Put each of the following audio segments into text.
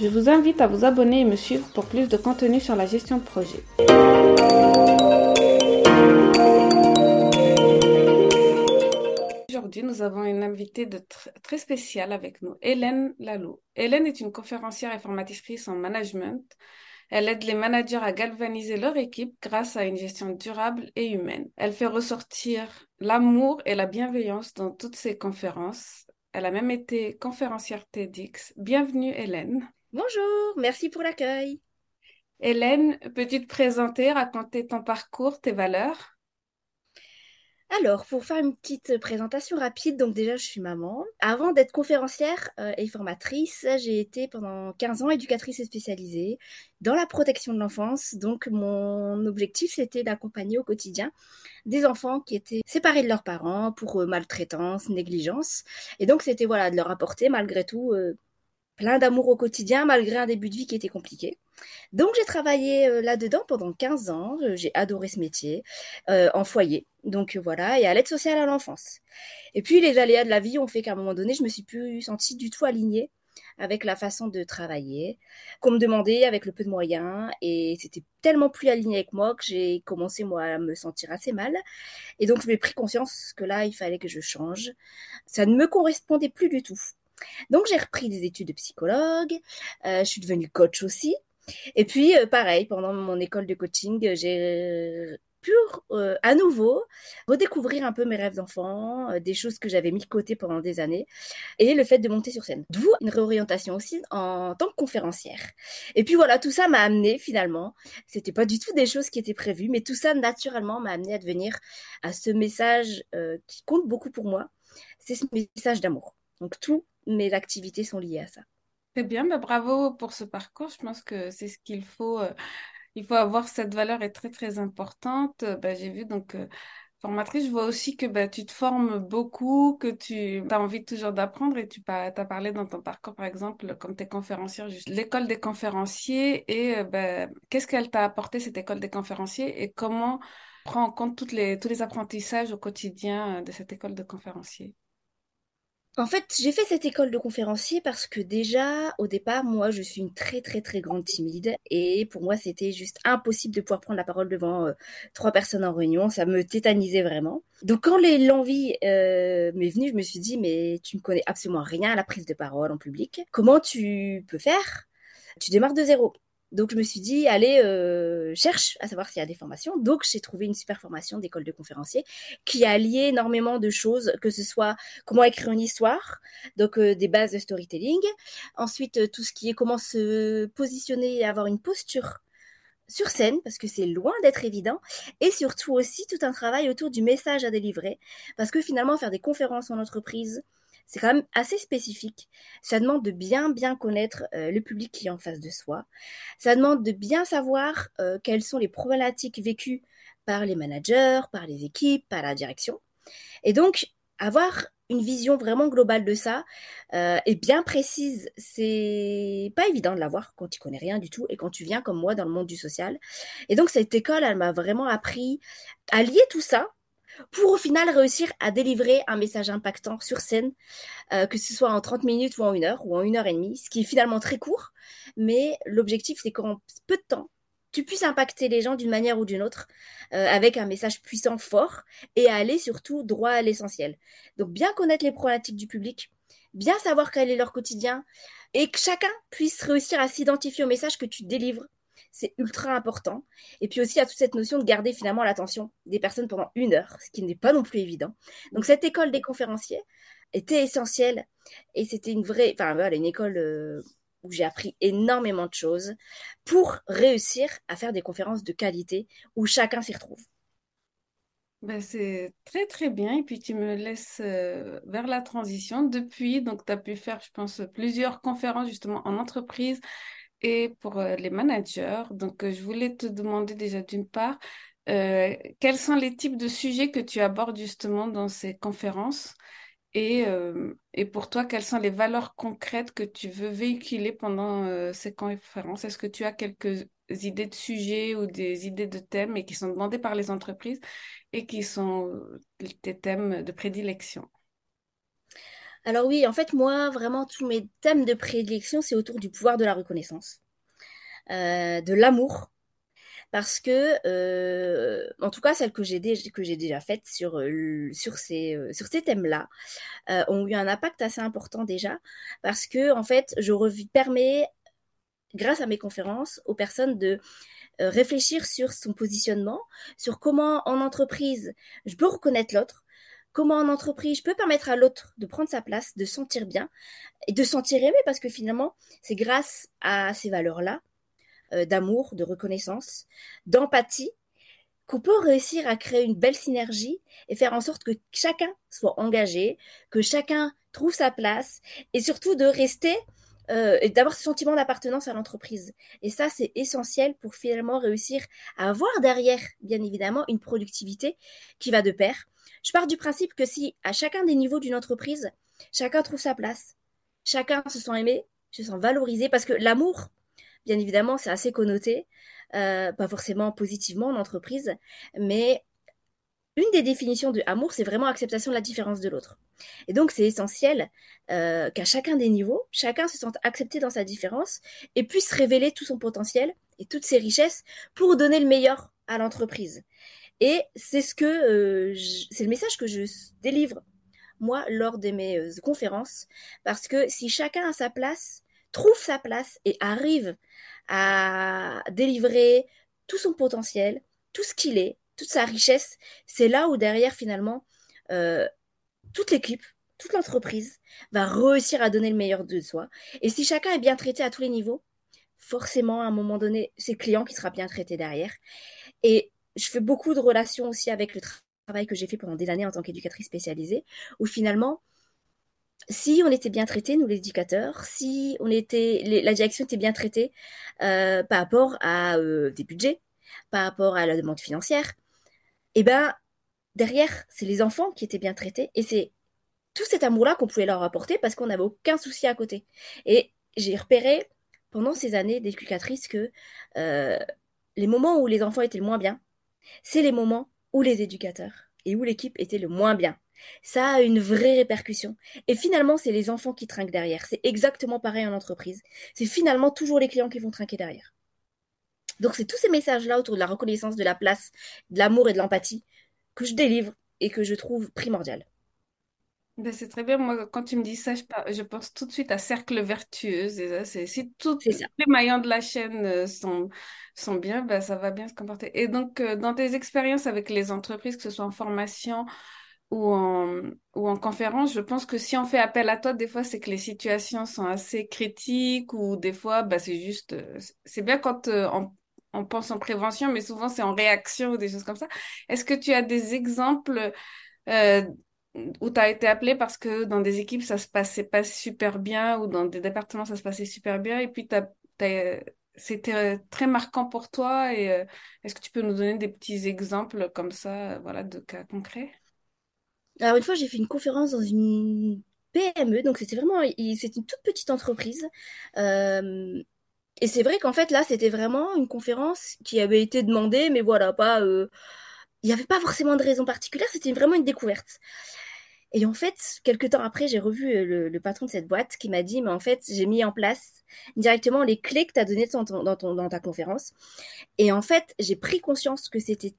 Je vous invite à vous abonner et me suivre pour plus de contenu sur la gestion de projet. Aujourd'hui, nous avons une invitée de très spéciale avec nous, Hélène Lalou. Hélène est une conférencière et formatrice en management. Elle aide les managers à galvaniser leur équipe grâce à une gestion durable et humaine. Elle fait ressortir l'amour et la bienveillance dans toutes ses conférences. Elle a même été conférencière TEDx. Bienvenue Hélène. Bonjour, merci pour l'accueil. Hélène, peux-tu te présenter, raconter ton parcours, tes valeurs? Alors, pour faire une petite présentation rapide, donc déjà, je suis maman. Avant d'être conférencière euh, et formatrice, j'ai été pendant 15 ans éducatrice spécialisée dans la protection de l'enfance. Donc, mon objectif, c'était d'accompagner au quotidien des enfants qui étaient séparés de leurs parents pour euh, maltraitance, négligence. Et donc, c'était voilà de leur apporter malgré tout euh, plein d'amour au quotidien malgré un début de vie qui était compliqué. Donc j'ai travaillé euh, là-dedans pendant 15 ans, euh, j'ai adoré ce métier, euh, en foyer, donc voilà, et à l'aide sociale à l'enfance. Et puis les aléas de la vie ont fait qu'à un moment donné, je me suis plus sentie du tout alignée avec la façon de travailler, qu'on me demandait avec le peu de moyens, et c'était tellement plus aligné avec moi que j'ai commencé moi à me sentir assez mal. Et donc je m'ai pris conscience que là, il fallait que je change. Ça ne me correspondait plus du tout. Donc j'ai repris des études de psychologue, euh, je suis devenue coach aussi. Et puis euh, pareil, pendant mon école de coaching, j'ai pu euh, à nouveau redécouvrir un peu mes rêves d'enfant, des choses que j'avais mis de côté pendant des années, et le fait de monter sur scène. D'où une réorientation aussi en tant que conférencière. Et puis voilà, tout ça m'a amené finalement, c'était pas du tout des choses qui étaient prévues, mais tout ça naturellement m'a amené à devenir à ce message qui compte beaucoup pour moi, c'est ce message d'amour. Donc tout mes activités sont liées à ça. Très bien, bah, bravo pour ce parcours. Je pense que c'est ce qu'il faut. Euh, il faut avoir cette valeur est très très importante. Bah, j'ai vu donc euh, formatrice, je vois aussi que bah, tu te formes beaucoup, que tu as envie toujours d'apprendre et tu as parlé dans ton parcours par exemple comme tes conférencières, l'école des conférenciers et euh, bah, qu'est-ce qu'elle t'a apporté cette école des conférenciers et comment prend en compte toutes les, tous les apprentissages au quotidien de cette école de conférenciers? En fait, j'ai fait cette école de conférencier parce que déjà, au départ, moi, je suis une très très très grande timide et pour moi, c'était juste impossible de pouvoir prendre la parole devant euh, trois personnes en réunion. Ça me tétanisait vraiment. Donc, quand l'envie euh, m'est venue, je me suis dit, mais tu ne connais absolument rien à la prise de parole en public. Comment tu peux faire? Tu démarres de zéro. Donc je me suis dit, allez, euh, cherche à savoir s'il y a des formations. Donc j'ai trouvé une super formation d'école de conférencier qui a lié énormément de choses, que ce soit comment écrire une histoire, donc euh, des bases de storytelling. Ensuite, euh, tout ce qui est comment se positionner et avoir une posture sur scène, parce que c'est loin d'être évident, et surtout aussi tout un travail autour du message à délivrer, parce que finalement faire des conférences en entreprise, c'est quand même assez spécifique. Ça demande de bien bien connaître euh, le public qui est en face de soi. Ça demande de bien savoir euh, quelles sont les problématiques vécues par les managers, par les équipes, par la direction. Et donc avoir une vision vraiment globale de ça euh, et bien précise, c'est pas évident de l'avoir quand tu connais rien du tout et quand tu viens comme moi dans le monde du social. Et donc cette école, elle m'a vraiment appris à lier tout ça pour au final réussir à délivrer un message impactant sur scène, euh, que ce soit en 30 minutes ou en une heure ou en une heure et demie, ce qui est finalement très court, mais l'objectif c'est qu'en peu de temps, tu puisses impacter les gens d'une manière ou d'une autre euh, avec un message puissant, fort, et aller surtout droit à l'essentiel. Donc bien connaître les problématiques du public, bien savoir quel est leur quotidien, et que chacun puisse réussir à s'identifier au message que tu délivres c'est ultra important. Et puis aussi, il y a toute cette notion de garder finalement l'attention des personnes pendant une heure, ce qui n'est pas non plus évident. Donc, cette école des conférenciers était essentielle et c'était une vraie, enfin voilà, une école euh, où j'ai appris énormément de choses pour réussir à faire des conférences de qualité où chacun s'y retrouve. Ben, c'est très très bien. Et puis tu me laisses euh, vers la transition. Depuis, donc tu as pu faire, je pense, plusieurs conférences justement en entreprise et pour euh, les managers. Donc euh, je voulais te demander déjà d'une part, quels sont les types de sujets que tu abordes justement dans ces conférences? Et, et pour toi, quelles sont les valeurs concrètes que tu veux véhiculer pendant ces conférences? Est-ce que tu as quelques idées de sujets ou des idées de thèmes et qui sont demandés par les entreprises et qui sont tes thèmes de prédilection? Alors oui, en fait, moi, vraiment, tous mes thèmes de prédilection, c'est autour du pouvoir de la reconnaissance, euh, de l'amour, parce que, euh, en tout cas, celles que j'ai déjà, faites sur, euh, ces, thèmes-là, ont eu un impact assez important déjà, parce que, en fait, je permets grâce à mes conférences, aux personnes de réfléchir sur son positionnement, sur comment en entreprise je peux reconnaître l'autre, comment en entreprise je peux permettre à l'autre de prendre sa place, de sentir bien et de sentir aimé parce que finalement c'est grâce à ces valeurs-là euh, d'amour, de reconnaissance, d'empathie qu'on peut réussir à créer une belle synergie et faire en sorte que chacun soit engagé, que chacun trouve sa place et surtout de rester euh, et d'avoir ce sentiment d'appartenance à l'entreprise. Et ça, c'est essentiel pour finalement réussir à avoir derrière, bien évidemment, une productivité qui va de pair. Je pars du principe que si à chacun des niveaux d'une entreprise, chacun trouve sa place, chacun se sent aimé, se sent valorisé, parce que l'amour, bien évidemment, c'est assez connoté, euh, pas forcément positivement en entreprise, mais une des définitions de amour, c'est vraiment acceptation de la différence de l'autre. Et donc, c'est essentiel euh, qu'à chacun des niveaux, chacun se sente accepté dans sa différence et puisse révéler tout son potentiel et toutes ses richesses pour donner le meilleur à l'entreprise. Et c'est ce que euh, c'est le message que je délivre moi lors de mes euh, conférences parce que si chacun a sa place, trouve sa place et arrive à délivrer tout son potentiel, tout ce qu'il est, toute sa richesse, c'est là où derrière finalement euh, toute l'équipe, toute l'entreprise va réussir à donner le meilleur de soi. Et si chacun est bien traité à tous les niveaux, forcément à un moment donné, c'est le client qui sera bien traité derrière. Et je fais beaucoup de relations aussi avec le travail que j'ai fait pendant des années en tant qu'éducatrice spécialisée, où finalement, si on était bien traité, nous les éducateurs, si on était, la direction était bien traitée euh, par rapport à euh, des budgets, par rapport à la demande financière, eh ben derrière, c'est les enfants qui étaient bien traités et c'est tout cet amour-là qu'on pouvait leur apporter parce qu'on n'avait aucun souci à côté. Et j'ai repéré pendant ces années d'éducatrice que euh, les moments où les enfants étaient le moins bien, c'est les moments où les éducateurs et où l'équipe était le moins bien. Ça a une vraie répercussion. Et finalement, c'est les enfants qui trinquent derrière. C'est exactement pareil en entreprise. C'est finalement toujours les clients qui vont trinquer derrière. Donc c'est tous ces messages-là autour de la reconnaissance de la place, de l'amour et de l'empathie que je délivre et que je trouve primordial. Ben c'est très bien. Moi, quand tu me dis ça, je, pense tout de suite à cercle vertueux. C'est si tous les maillons de la chaîne euh, sont, sont bien, ben ça va bien se comporter. Et donc, euh, dans tes expériences avec les entreprises, que ce soit en formation ou en, ou en conférence, je pense que si on fait appel à toi, des fois, c'est que les situations sont assez critiques ou des fois, ben, c'est juste... Euh, c'est bien quand on on pense en prévention, mais souvent c'est en réaction ou des choses comme ça. Est-ce que tu as des exemples euh, où tu as été appelé parce que dans des équipes ça se passait pas super bien ou dans des départements ça se passait super bien et puis c'était très marquant pour toi et euh, est-ce que tu peux nous donner des petits exemples comme ça voilà de cas concrets? Alors une fois j'ai fait une conférence dans une PME donc c'était vraiment c'est une toute petite entreprise euh, et c'est vrai qu'en fait, là, c'était vraiment une conférence qui avait été demandée, mais voilà, pas. Euh, il n'y avait pas forcément de raison particulière, c'était vraiment une découverte. Et en fait, quelques temps après, j'ai revu euh, le, patron de cette boîte qui m'a dit, mais en fait, j'ai mis en place directement les clés que tu as données dans, dans ta conférence. Et en fait, j'ai pris conscience que c'était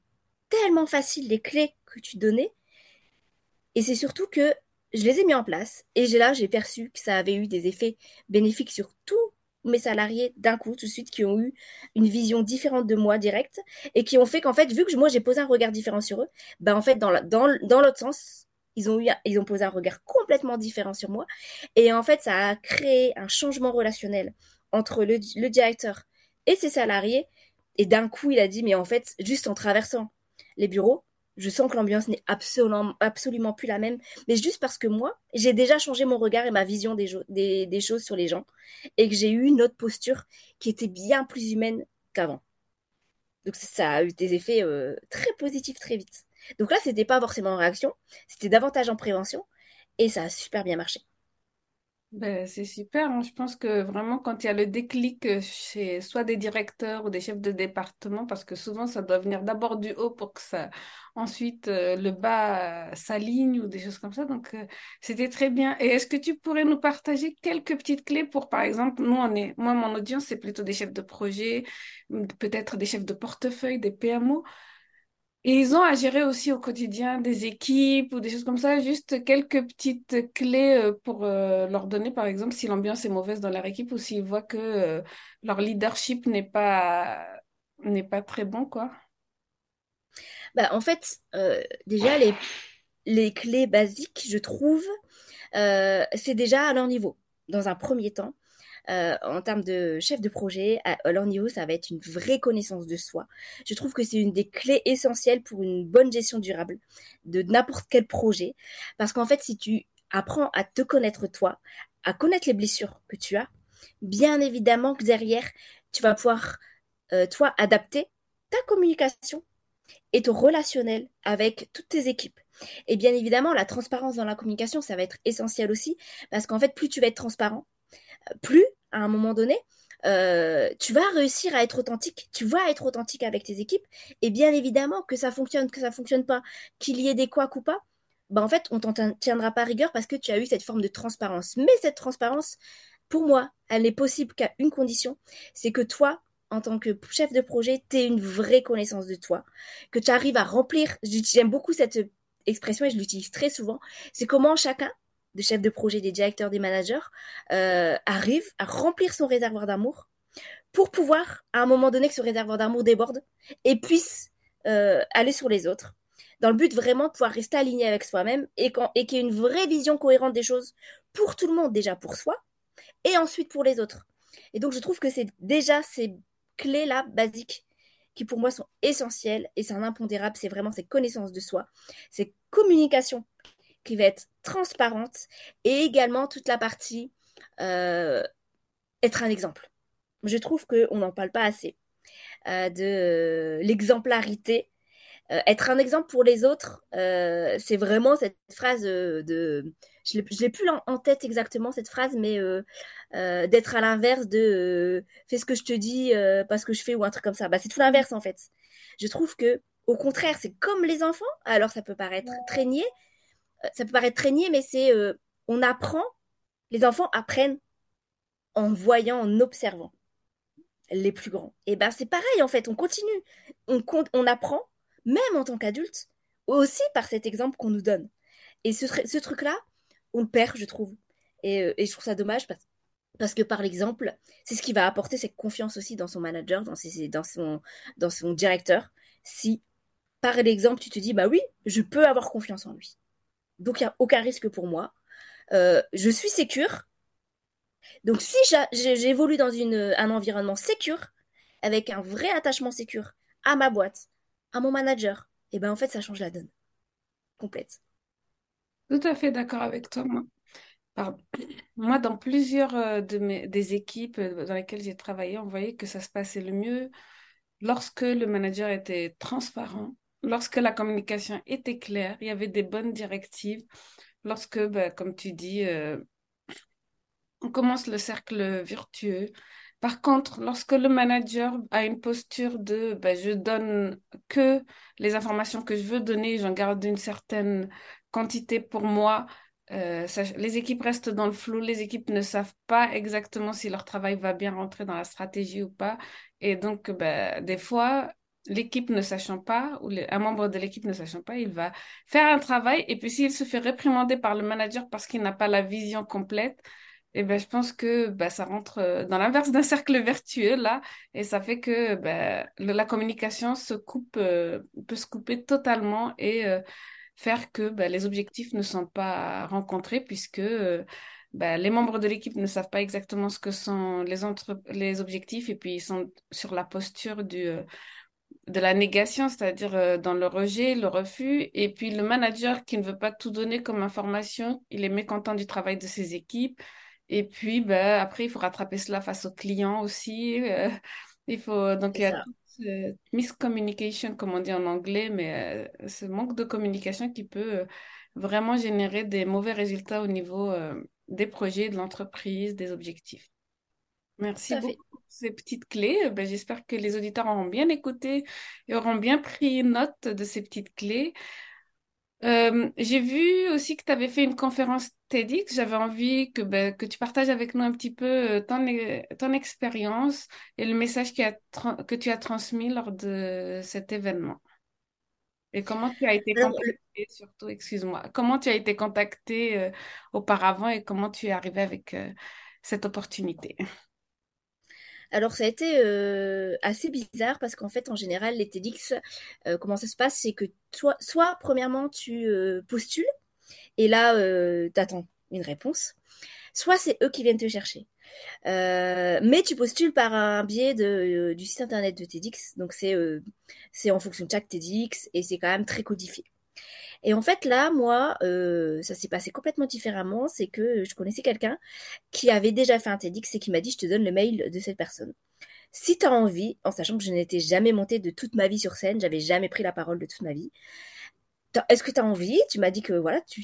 tellement facile les clés que tu donnais. Et c'est surtout que je les ai mis en place. Et là, j'ai perçu que ça avait eu des effets bénéfiques sur tout mes salariés d'un coup, tout de suite, qui ont eu une vision différente de moi directe et qui ont fait qu'en fait, vu que moi j'ai posé un regard différent sur eux, ben en fait, dans, l'autre sens, ils ont, posé un regard complètement différent sur moi. Et en fait, ça a créé un changement relationnel entre le directeur et ses salariés. Et d'un coup, il a dit, mais en fait, juste en traversant les bureaux, je sens que l'ambiance n'est absolument, plus la même, mais juste parce que moi, j'ai déjà changé mon regard et ma vision des choses sur les gens, et que j'ai eu une autre posture qui était bien plus humaine qu'avant. Donc ça a eu des effets euh, très positifs très vite. Donc là, c'était pas forcément en réaction, c'était davantage en prévention, et ça a super bien marché. Ben, c'est super. Hein. Je pense que vraiment, quand il y a le déclic euh, chez soit des directeurs ou des chefs de département, parce que souvent, ça doit venir d'abord du haut pour que ça, ensuite, euh, le bas s'aligne ou des choses comme ça. Donc, euh, c'était très bien. Et est-ce que tu pourrais nous partager quelques petites clés pour, par exemple, nous, on est, moi, mon audience, c'est plutôt des chefs de projet, peut-être des chefs de portefeuille, des PMO. Et ils ont à gérer aussi au quotidien des équipes ou des choses comme ça, juste quelques petites clés euh, pour euh, leur donner, par exemple, si l'ambiance est mauvaise dans leur équipe ou s'ils voient que euh, leur leadership n'est pas, n'est pas très bon, quoi. Bah, en fait, déjà, les, les clés basiques, je trouve, c'est déjà à leur niveau. Dans un premier temps, euh, en termes de chef de projet, à, leur niveau, ça va être une vraie connaissance de soi. Je trouve que c'est une des clés essentielles pour une bonne gestion durable de n'importe quel projet. Parce qu'en fait, si tu apprends à te connaître toi, à connaître les blessures que tu as, bien évidemment que derrière, tu vas pouvoir, euh, toi, adapter ta communication et ton relationnel avec toutes tes équipes. Et bien évidemment, la transparence dans la communication, ça va être essentiel aussi, parce qu'en fait, plus tu vas être transparent, plus, à un moment donné, euh, tu vas réussir à être authentique, tu vas être authentique avec tes équipes, et bien évidemment que ça fonctionne, que ça fonctionne pas, qu'il y ait des couacs ou pas, bah en fait, on t'en tiendra pas rigueur parce que tu as eu cette forme de transparence. Mais cette transparence, pour moi, elle n'est possible qu'à une condition, c'est que toi, en tant que chef de projet, tu aies une vraie connaissance de toi, que tu arrives à remplir, j'aime beaucoup cette expression et je l'utilise très souvent, c'est comment chacun des chefs de projet, des directeurs, des managers, euh, arrive à remplir son réservoir d'amour pour pouvoir, à un moment donné, que ce réservoir d'amour déborde et puisse euh, aller sur les autres, dans le but vraiment de pouvoir rester aligné avec soi-même et, et qu'il y ait une vraie vision cohérente des choses pour tout le monde, déjà pour soi, et ensuite pour les autres. Et donc, je trouve que c'est déjà ces clés-là, basiques, qui pour moi sont essentielles, et c'est un impondérable, c'est vraiment ces connaissances de soi, ces communications qui va être transparente et également toute la partie euh, être un exemple. Je trouve qu'on n'en parle pas assez euh, de l'exemplarité. Euh, être un exemple pour les autres, c'est vraiment cette phrase de... Je ne l'ai plus en tête exactement cette phrase, mais d'être à l'inverse de fais ce que je te dis parce que je fais ou un truc comme ça. Bah, c'est tout l'inverse en fait. Je trouve que au contraire, c'est comme les enfants. Alors ça peut paraître euh, ça peut paraître traîner, mais c'est euh, on apprend, les enfants apprennent en voyant, en observant les plus grands. Et ben c'est pareil en fait, on continue, on, on apprend, même en tant qu'adulte, aussi par cet exemple qu'on nous donne. Et ce, truc-là, on le perd, je trouve. Et, euh, je trouve ça dommage parce, que par l'exemple, c'est ce qui va apporter cette confiance aussi dans son manager, dans, son, dans son directeur. Si par l'exemple, tu te dis, bah oui, je peux avoir confiance en lui. Donc, il n'y a aucun risque pour moi. Euh, je suis sécure. Donc, si j'évolue dans un environnement sécure, avec un vrai attachement sécure à ma boîte, à mon manager, et eh ben en fait, ça change la donne. Complète. Tout à fait d'accord avec toi, moi. Moi, dans plusieurs euh, des équipes euh, dans lesquelles j'ai travaillé, on voyait que ça se passait le mieux lorsque le manager était transparent, lorsque la communication était claire, il y avait des bonnes directives, lorsque, ben, comme tu dis, euh, on commence le cercle vertueux. Par contre, lorsque le manager a une posture de ben, je donne que les informations que je veux donner, j'en garde une certaine quantité pour moi, euh, les équipes restent dans le flou, les équipes ne savent pas exactement si leur travail va bien rentrer dans la stratégie ou pas. Et donc, ben, des fois, l'équipe ne sachant pas, ou un membre de l'équipe ne sachant pas, il va faire un travail et puis s'il se fait réprimander par le manager parce qu'il n'a pas la vision complète, Et ben, je pense que bah, ça rentre euh, dans l'inverse d'un cercle vertueux là, et ça fait que ben, la communication se coupe, euh, peut se couper totalement et euh, faire que ben, les objectifs ne sont pas rencontrés puisque ben, les membres de l'équipe ne savent pas exactement ce que sont les entre les objectifs et puis ils sont sur la posture du de la négation, c'est-à-dire euh, dans le rejet, le refus, et puis le manager qui ne veut pas tout donner comme information, il est mécontent du travail de ses équipes. Et puis, ben, après, il faut rattraper cela face aux clients aussi. euh, il faut, donc, il y a ça. toute miscommunication, comme on dit en anglais, mais euh, ce manque de communication qui peut vraiment générer des mauvais résultats au niveau des projets, de l'entreprise, des objectifs. Merci beaucoup pour ces petites clés. Euh, Ben, j'espère que les auditeurs auront bien écouté et auront bien pris note de ces petites clés. Euh, j'ai vu aussi que tu avais fait une conférence TEDx. J'avais envie que, ben, que tu partages avec nous un petit peu euh, ton, ton expérience et le message qui a tra- que tu as transmis lors de cet événement. Et comment tu as été Alors, le- contacté, surtout, excuse-moi, comment tu as été contacté euh, auparavant et comment tu es arrivé avec euh, cette opportunité? Alors ça a été assez bizarre parce qu'en fait, en général, les TEDx, comment ça se passe, c'est que soit premièrement, tu postules et là, tu attends une réponse, soit c'est eux qui viennent te chercher. Mais tu postules par un biais du site internet de TEDx, donc c'est en fonction de chaque TEDx et c'est quand même très codifié. Et en fait, là, moi, euh, ça s'est passé complètement différemment. C'est que je connaissais quelqu'un qui avait déjà fait un TEDx et qui m'a dit, je te donne le mail de cette personne. Si tu as envie, en sachant que je n'étais jamais montée de toute ma vie sur scène, j'avais jamais pris la parole de toute ma vie, t'as- est-ce que tu as envie? Tu m'as dit que voilà, tu,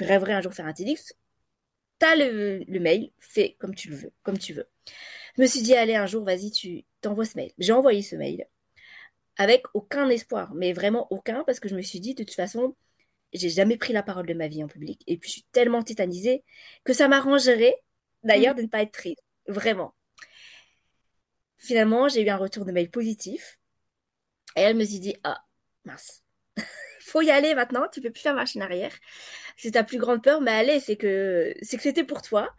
rêverais un jour faire un TEDx. Tu as le, le mail, fais comme tu veux, comme tu veux. Je me suis dit, allez, un jour, vas-y, tu t'envoies ce mail. J'ai envoyé ce mail avec aucun espoir, mais vraiment aucun, parce que je me suis dit, de toute façon, j'ai jamais pris la parole de ma vie en public. Et puis, je suis tellement tétanisée que ça m'arrangerait, d'ailleurs, de ne pas être prise. Vraiment. Finalement, j'ai eu un retour de mail positif. Et elle me s'est dit, ah, mince. Faut y aller maintenant, tu peux plus faire machine arrière. C'est ta plus grande peur, mais allez, c'est que c'est que c'était pour toi.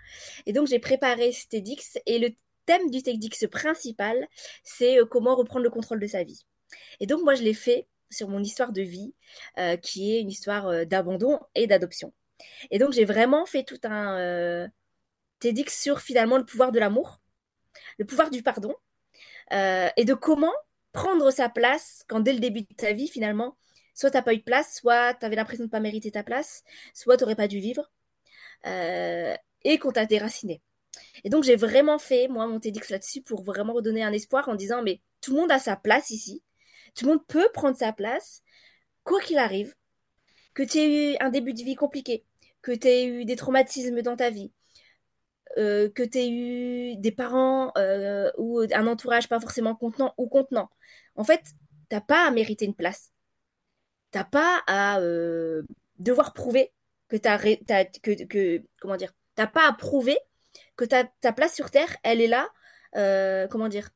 Et donc j'ai préparé ce TEDx et le thème du TEDx principal, c'est euh, comment reprendre le contrôle de sa vie. Et donc moi je l'ai fait sur mon histoire de vie, euh, qui est une histoire euh, d'abandon et d'adoption. Et donc j'ai vraiment fait tout un euh, TEDx sur finalement le pouvoir de l'amour, le pouvoir du pardon, et de comment prendre sa place quand dès le début de ta vie finalement, soit t'as pas eu de place, soit t'avais l'impression de pas mériter ta place, soit t'aurais pas dû vivre, et qu'on t'a déraciné. Et donc j'ai vraiment fait moi mon TEDx là-dessus pour vraiment redonner un espoir en disant mais tout le monde a sa place ici, tout le monde peut prendre sa place, quoi qu'il arrive, que tu aies eu un début de vie compliqué, que tu aies eu des traumatismes dans ta vie, euh, que tu aies eu des parents euh, ou un entourage pas forcément contenant ou contenant. En fait, t'as pas à mériter une place. T'as pas à euh, devoir prouver que t'as, que, comment dire, t'as pas à prouver que ta, ta place sur Terre, elle est là. comment dire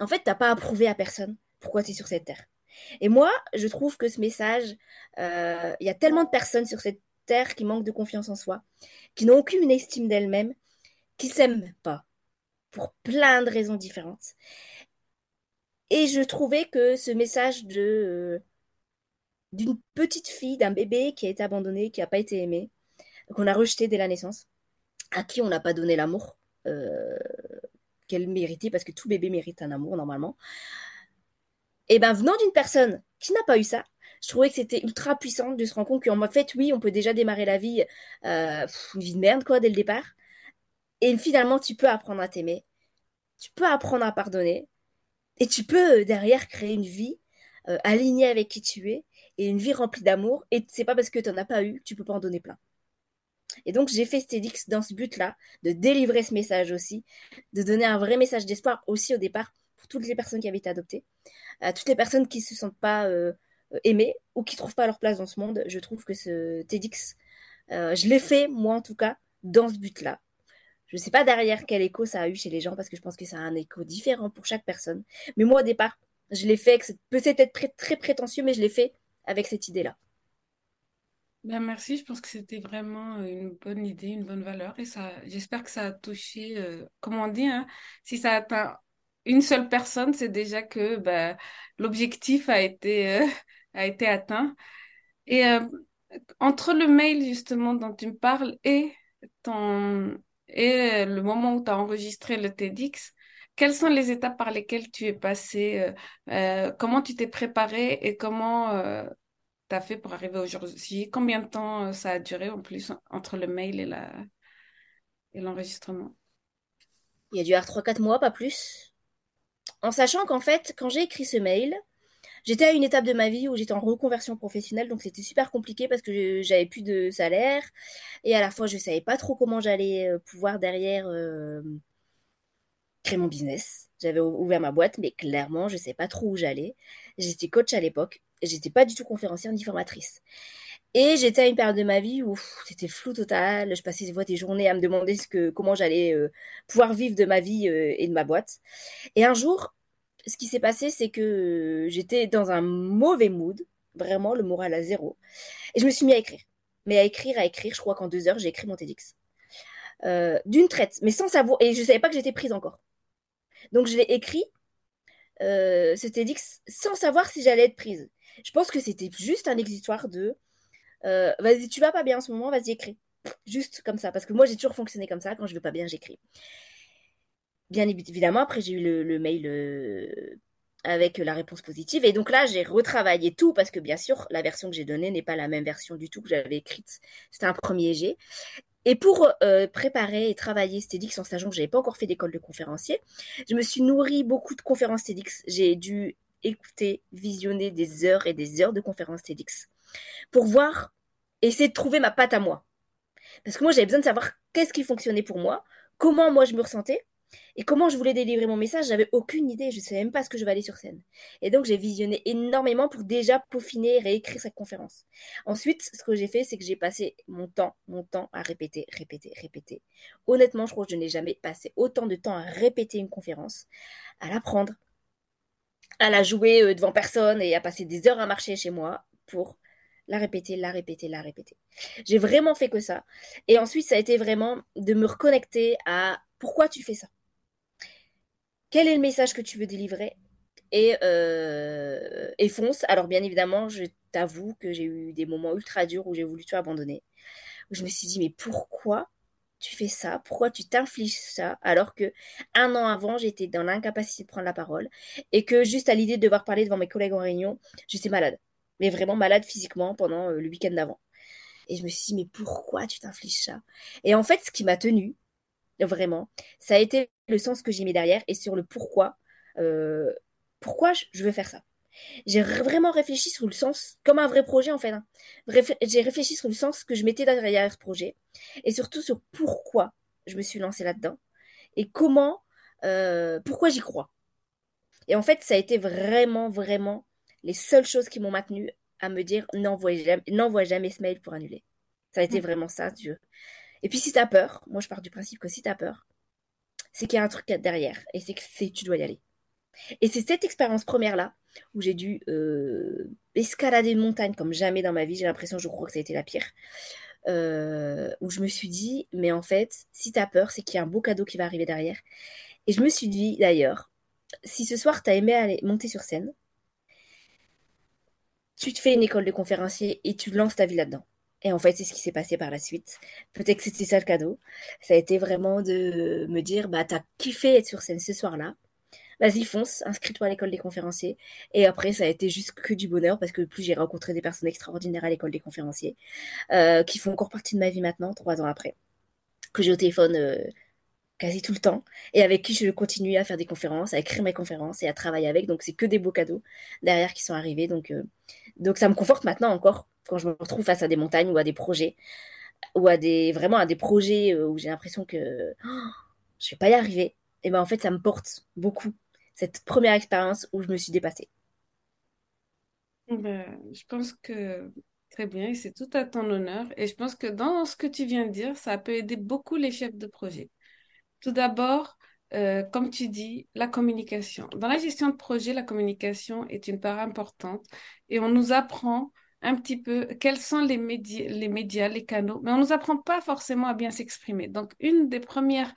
En fait, t'as pas à prouver à personne pourquoi tu es sur cette Terre. Et moi, je trouve que ce message, euh, il y a tellement de personnes sur cette Terre qui manquent de confiance en soi, qui n'ont aucune estime d'elles-mêmes, qui s'aiment pas pour plein de raisons différentes. Et je trouvais que ce message euh, d'une petite fille, d'un bébé qui a été abandonné, qui n'a pas été aimé, qu'on a rejeté dès la naissance, à qui on n'a pas donné l'amour euh, qu'elle méritait, parce que tout bébé mérite un amour normalement. Et ben venant d'une personne qui n'a pas eu ça, je trouvais que c'était ultra puissant de se rendre compte qu'en fait, oui, on peut déjà démarrer la vie, euh, une vie de merde, quoi, dès le départ. Et finalement, tu peux apprendre à t'aimer, tu peux apprendre à pardonner, et tu peux euh, derrière créer une vie euh, alignée avec qui tu es, et une vie remplie d'amour. Et c'est pas parce que tu n'en as pas eu, tu peux pas en donner plein. Et donc, j'ai fait Stedix dans ce but-là, de délivrer ce message aussi, de donner un vrai message d'espoir aussi au départ pour toutes les personnes qui avaient été adoptées, toutes les personnes qui se sentent pas euh, aimées ou qui trouvent pas leur place dans ce monde. Je trouve que ce TEDx, euh, je l'ai fait, moi en tout cas, dans ce but-là. Je ne sais pas derrière quel écho ça a eu chez les gens parce que je pense que ça a un écho différent pour chaque personne. Mais moi, au départ, je l'ai fait, peut-être être très, très prétentieux, mais je l'ai fait avec cette idée-là. Ben merci, je pense que c'était vraiment une bonne idée, une bonne valeur et ça, j'espère que ça a touché, euh, comme on dit, hein, si ça atteint une seule personne, c'est déjà que ben, l'objectif a été, euh, a été atteint. Et euh, entre le mail justement dont tu me parles et ton et le moment où tu as enregistré le TEDx, quelles sont les étapes par lesquelles tu es passé, euh, euh, comment tu t'es préparé et comment tu fait pour arriver aujourd'hui? Combien de temps euh, ça a duré en plus entre le mail et la et l'enregistrement? Il y a dû avoir 3-4 mois, pas plus. En sachant qu'en fait, quand j'ai écrit ce mail, j'étais à une étape de ma vie où j'étais en reconversion professionnelle, donc c'était super compliqué parce que j'avais plus de salaire et à la fois je savais pas trop comment j'allais euh, pouvoir derrière euh, créer mon business. J'avais ouvert ma boîte, mais clairement je sais pas trop où j'allais. J'étais coach à l'époque, j'étais pas du tout conférencière ni formatrice. Et j'étais à une période de ma vie où c'était flou total. Je passais des journées à me demander ce que, comment j'allais euh, pouvoir vivre de ma vie euh, et de ma boîte. Et un jour, ce qui s'est passé, c'est que euh, j'étais dans un mauvais mood, vraiment le moral à zéro. Et je me suis mis à écrire. Mais à écrire, à écrire, je crois qu'en deux heures, j'ai écrit mon TEDx. D'une traite, mais sans savoir. Et je savais pas que j'étais prise encore. Donc je l'ai écrit, ce TEDx, sans savoir si j'allais être prise. Je pense que c'était juste un exitoire de euh, vas-y, tu vas pas bien en ce moment, vas-y, écris. Juste comme ça, parce que moi j'ai toujours fonctionné comme ça, quand je veux pas bien, j'écris. Bien évidemment, après j'ai eu le, mail euh, avec la réponse positive, et donc là j'ai retravaillé tout, parce que bien sûr, la version que j'ai donnée n'est pas la même version du tout que j'avais écrite. C'était un premier jet. Et pour euh, préparer et travailler TEDx en sachant que j'avais pas encore fait d'école de conférencier, je me suis nourri beaucoup de conférences TEDx. J'ai dû écouter, visionner des heures et des heures de conférences TEDx pour voir, essayer de trouver ma patte à moi. Parce que moi, j'avais besoin de savoir qu'est-ce qui fonctionnait pour moi, comment moi je me ressentais, et comment je voulais délivrer mon message, j'avais aucune idée, je ne savais même pas ce que je vais aller sur scène. Et donc j'ai visionné énormément pour déjà peaufiner et réécrire cette conférence. Ensuite, ce que j'ai fait, c'est que j'ai passé mon temps, mon temps à répéter, répéter, répéter. Honnêtement, je crois que je n'ai jamais passé autant de temps à répéter une conférence, à l'apprendre, à la jouer euh, devant personne et à passer des heures à marcher chez moi pour la répéter, la répéter, la répéter. J'ai vraiment fait que ça. Et ensuite, ça a été vraiment de me reconnecter à pourquoi tu fais ça. Quel est le message que tu veux délivrer et, euh, et fonce. Alors bien évidemment, je t'avoue que j'ai eu des moments ultra durs où j'ai voulu tout abandonner. Où je me suis dit mais pourquoi tu fais ça? Pourquoi tu t'infliges ça? Alors que un an avant j'étais dans l'incapacité de prendre la parole et que juste à l'idée de devoir parler devant mes collègues en réunion, j'étais malade mais vraiment malade physiquement pendant euh, le week-end d'avant. Et je me suis dit, mais pourquoi tu t'infliges ça? Et en fait, ce qui m'a tenu, vraiment, ça a été le sens que j'ai mis derrière et sur le pourquoi, euh, pourquoi je veux faire ça. J'ai vraiment réfléchi sur le sens, comme un vrai projet en fait. Hein. J'ai réfléchi sur le sens que je mettais derrière ce projet et surtout sur pourquoi je me suis lancée là-dedans et comment, euh, pourquoi j'y crois. Et en fait, ça a été vraiment, vraiment les seules choses qui m'ont maintenu à me dire n'envoie jamais, jamais ce mail pour annuler. Ça a été mm. vraiment ça, Dieu. Et puis si tu as peur, moi je pars du principe que si tu as peur, c'est qu'il y a un truc derrière et c'est que tu dois y aller. Et c'est cette expérience première-là où j'ai dû euh, escalader une montagne comme jamais dans ma vie. J'ai l'impression, je crois que ça a été la pire. Euh, où je me suis dit, mais en fait, si tu as peur, c'est qu'il y a un beau cadeau qui va arriver derrière. Et je me suis dit d'ailleurs, si ce soir tu as aimé aller monter sur scène, tu te fais une école de conférencier et tu lances ta vie là-dedans. Et en fait, c'est ce qui s'est passé par la suite. Peut-être que c'était ça le cadeau. Ça a été vraiment de me dire, bah, t'as kiffé être sur scène ce soir-là. Vas-y, fonce, inscris-toi à l'école des conférenciers. Et après, ça a été juste que du bonheur parce que plus j'ai rencontré des personnes extraordinaires à l'école des conférenciers, euh, qui font encore partie de ma vie maintenant, trois ans après, que j'ai au téléphone euh, quasi tout le temps, et avec qui je continue à faire des conférences, à écrire mes conférences et à travailler avec. Donc c'est que des beaux cadeaux derrière qui sont arrivés. Donc, euh, donc ça me conforte maintenant encore quand je me retrouve face à des montagnes ou à des projets, ou à des vraiment à des projets euh, où j'ai l'impression que oh, je vais pas y arriver. Et ben en fait ça me porte beaucoup cette première expérience où je me suis dépassée. Ben, je pense que très bien, c'est tout à ton honneur. Et je pense que dans ce que tu viens de dire, ça peut aider beaucoup les chefs de projet. Tout d'abord, euh, comme tu dis, la communication. Dans la gestion de projet, la communication est une part importante et on nous apprend un petit peu quels sont les médias, les canaux, mais on nous apprend pas forcément à bien s'exprimer. Donc, une des premières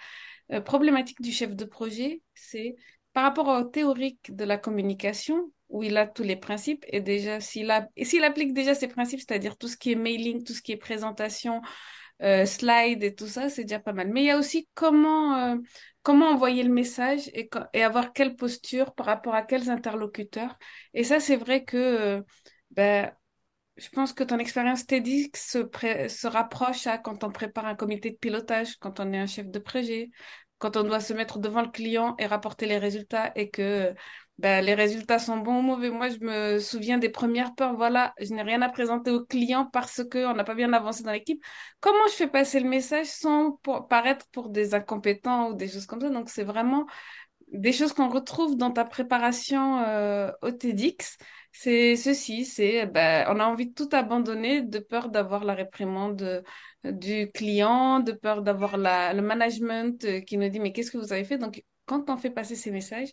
euh, problématiques du chef de projet, c'est par rapport au théorique de la communication, où il a tous les principes, et déjà, s'il applique déjà ces principes, c'est-à-dire tout ce qui est mailing, tout ce qui est présentation, euh, slide et tout ça, c'est déjà pas mal. Mais il y a aussi comment, euh, comment envoyer le message et, et, avoir quelle posture par rapport à quels interlocuteurs. Et ça, c'est vrai que euh, ben, je pense que ton expérience TEDx se, se rapproche à quand on prépare un comité de pilotage, quand on est un chef de projet, quand on doit se mettre devant le client et rapporter les résultats et que ben, les résultats sont bons ou mauvais. Moi, je me souviens des premières peurs. Voilà, je n'ai rien à présenter au client parce qu'on n'a pas bien avancé dans l'équipe. Comment je fais passer le message sans paraître pour des incompétents ou des choses comme ça? Donc, c'est vraiment des choses qu'on retrouve dans ta préparation euh, au TEDx. C'est ceci, c'est ben, on a envie de tout abandonner de peur d'avoir la réprimande du client, de peur d'avoir le management euh, qui nous dit mais qu'est-ce que vous avez fait? Donc, quand on fait passer ces messages,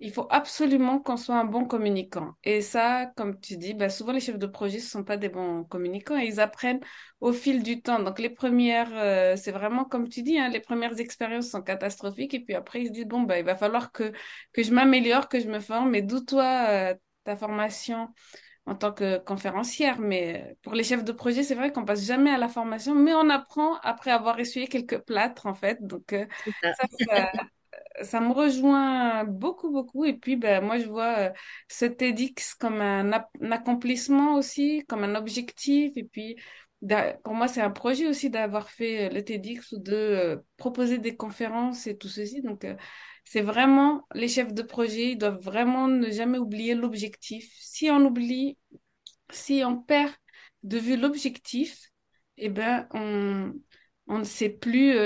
il faut absolument qu'on soit un bon communicant. Et ça, comme tu dis, bah, souvent les chefs de projet ne sont pas des bons communicants et ils apprennent au fil du temps. Donc les premières, euh, c'est vraiment comme tu dis, hein, les premières expériences sont catastrophiques et puis après ils se disent, bon, bah, il va falloir que, que je m'améliore, que je me forme. Mais d'où toi, euh, ta formation en tant que conférencière. Mais pour les chefs de projet, c'est vrai qu'on passe jamais à la formation, mais on apprend après avoir essuyé quelques plâtres, en fait. Donc, euh, ça. ça, ça me rejoint beaucoup, beaucoup. Et puis, ben, moi, je vois euh, ce TEDx comme un, accomplissement aussi, comme un objectif. Et puis, pour moi, c'est un projet aussi d'avoir fait euh, le TEDx ou de euh, proposer des conférences et tout ceci. Donc, c'est vraiment, les chefs de projet, ils doivent vraiment ne jamais oublier l'objectif. Si on oublie, si on perd de vue l'objectif, eh ben, on, on ne sait plus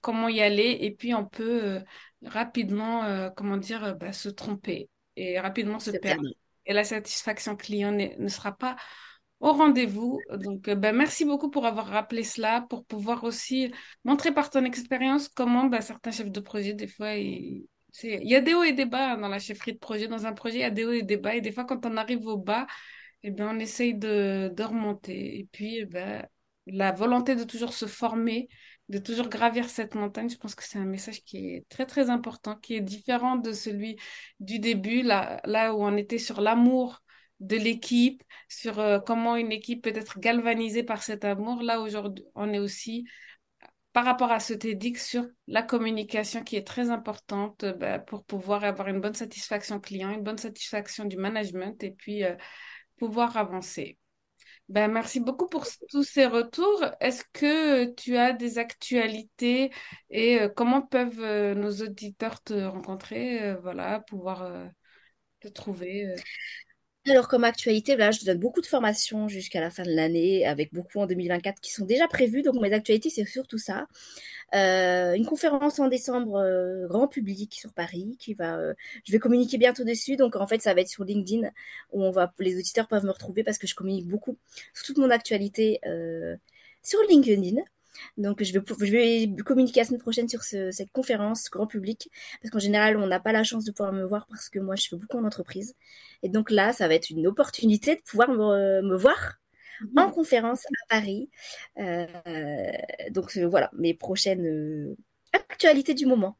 comment y aller et puis on peut rapidement, euh, comment dire, euh, bah, se tromper et rapidement se perdre. Et la satisfaction client ne sera pas au rendez-vous. Donc, euh, bah, merci beaucoup pour avoir rappelé cela, pour pouvoir aussi montrer par ton expérience comment bah, certains chefs de projet, des fois, il y a des hauts et des bas dans la chefferie de projet. Dans un projet, il y a des hauts et des bas. Et des fois, quand on arrive au bas, eh bien, on essaye de, de remonter. Et puis, ben, la volonté de toujours se former, de toujours gravir cette montagne. Je pense que c'est un message qui est très, très important, qui est différent de celui du début, là, là où on était sur l'amour de l'équipe, sur euh, comment une équipe peut être galvanisée par cet amour. Là, aujourd'hui, on est aussi par rapport à ce TEDx sur la communication qui est très importante euh, bah, pour pouvoir avoir une bonne satisfaction client, une bonne satisfaction du management et puis euh, pouvoir avancer. Ben, merci beaucoup pour tous ces retours. Est-ce que tu as des actualités et euh, comment peuvent euh, nos auditeurs te rencontrer, euh, voilà, pouvoir te trouver alors, comme actualité, là, je donne beaucoup de formations jusqu'à la fin de l'année, avec beaucoup en 2024 qui sont déjà prévues. Donc, mes actualités, c'est surtout ça. Euh, une conférence en décembre, euh, grand public sur Paris, qui va, euh, je vais communiquer bientôt dessus. Donc, en fait, ça va être sur LinkedIn, où on va, les auditeurs peuvent me retrouver parce que je communique beaucoup sur toute mon actualité sur LinkedIn. Donc, je vais, je vais communiquer la semaine prochaine sur cette conférence grand public, parce qu'en général, on n'a pas la chance de pouvoir me voir parce que moi, je fais beaucoup en entreprise. Et donc là, ça va être une opportunité de pouvoir me, voir mhm. en conférence à Paris. Euh, donc euh, voilà, mes prochaines euh, actualités du moment.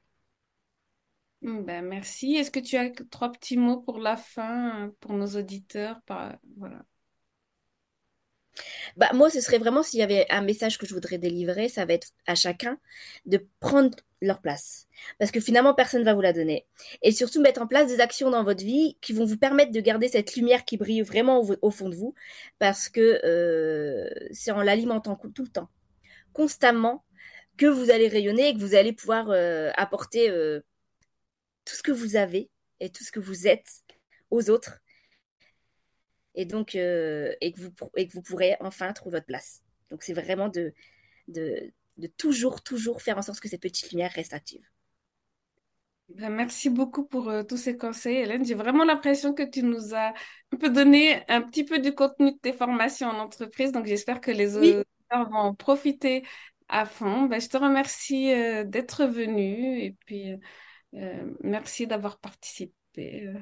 Hmm, ben, merci. Est-ce que tu as trois petits mots pour la fin, pour nos auditeurs voilà? Bah, moi, ce serait vraiment s'il y avait un message que je voudrais délivrer, ça va être à chacun de prendre leur place. Parce que finalement, personne ne va vous la donner. Et surtout, mettre en place des actions dans votre vie qui vont vous permettre de garder cette lumière qui brille vraiment au, fond de vous. Parce que euh, c'est en l'alimentant tout le temps, constamment, que vous allez rayonner et que vous allez pouvoir euh, apporter euh, tout ce que vous avez et tout ce que vous êtes aux autres et donc euh, et que vous et que vous pourrez enfin trouver votre place. Donc c'est vraiment de, de, de toujours toujours faire en sorte que cette petite lumière reste active. Ben, merci beaucoup pour euh, tous ces conseils, Hélène. J'ai vraiment l'impression que tu nous as un peu donné un petit peu du contenu de tes formations en entreprise. Donc, j'espère que les auditeurs vont profiter à fond. Ben, je te remercie euh, d'être venu et puis merci d'avoir participé.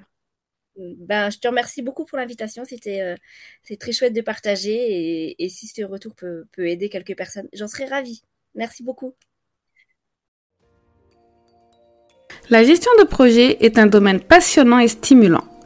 Ben, je te remercie beaucoup pour l'invitation. C'était c'est très chouette de partager et, et si ce retour peut, peut aider quelques personnes, j'en serais ravie. Merci beaucoup. La gestion de projet est un domaine passionnant et stimulant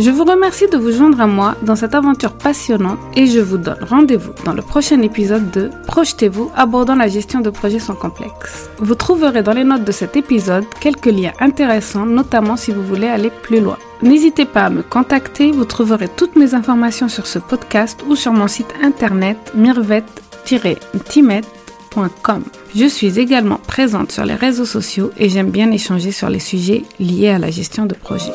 Je vous remercie de vous joindre à moi dans cette aventure passionnante et je vous donne rendez-vous dans le prochain épisode de Projetez-vous abordant la gestion de projets sans complexe. Vous trouverez dans les notes de cet épisode quelques liens intéressants, notamment si vous voulez aller plus loin. N'hésitez pas à me contacter, vous trouverez toutes mes informations sur ce podcast ou sur mon site internet Je suis également présente sur les réseaux sociaux et j'aime bien échanger sur les sujets liés à la gestion de projet.